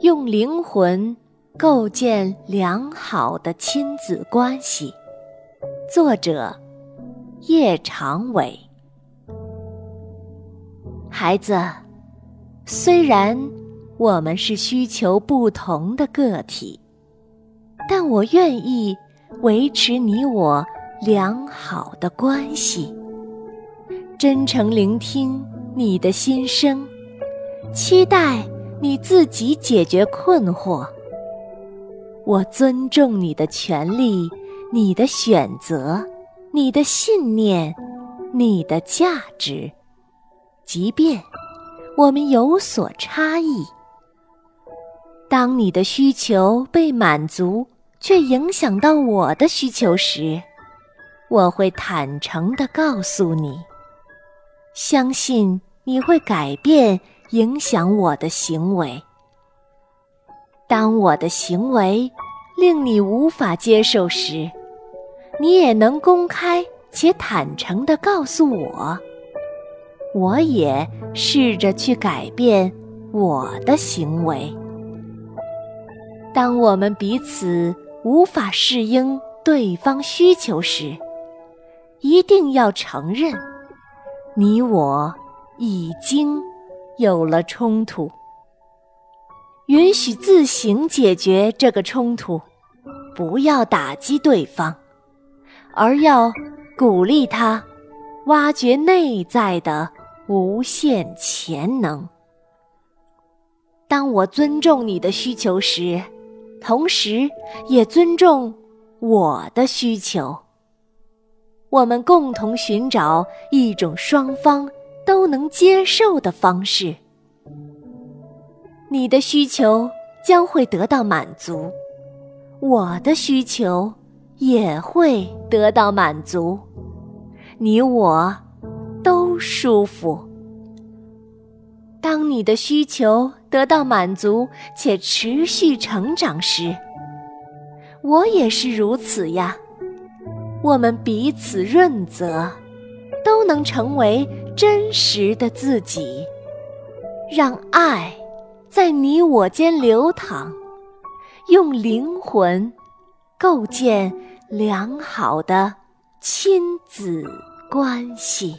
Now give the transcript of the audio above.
用灵魂构建良好的亲子关系。作者：叶长伟。孩子，虽然我们是需求不同的个体，但我愿意维持你我良好的关系，真诚聆听你的心声。期待你自己解决困惑。我尊重你的权利、你的选择、你的信念、你的价值，即便我们有所差异。当你的需求被满足，却影响到我的需求时，我会坦诚地告诉你，相信你会改变。影响我的行为。当我的行为令你无法接受时，你也能公开且坦诚地告诉我，我也试着去改变我的行为。当我们彼此无法适应对方需求时，一定要承认，你我已经。有了冲突，允许自行解决这个冲突，不要打击对方，而要鼓励他挖掘内在的无限潜能。当我尊重你的需求时，同时也尊重我的需求。我们共同寻找一种双方。都能接受的方式，你的需求将会得到满足，我的需求也会得到满足，你我都舒服。当你的需求得到满足且持续成长时，我也是如此呀。我们彼此润泽。都能成为真实的自己，让爱在你我间流淌，用灵魂构建良好的亲子关系。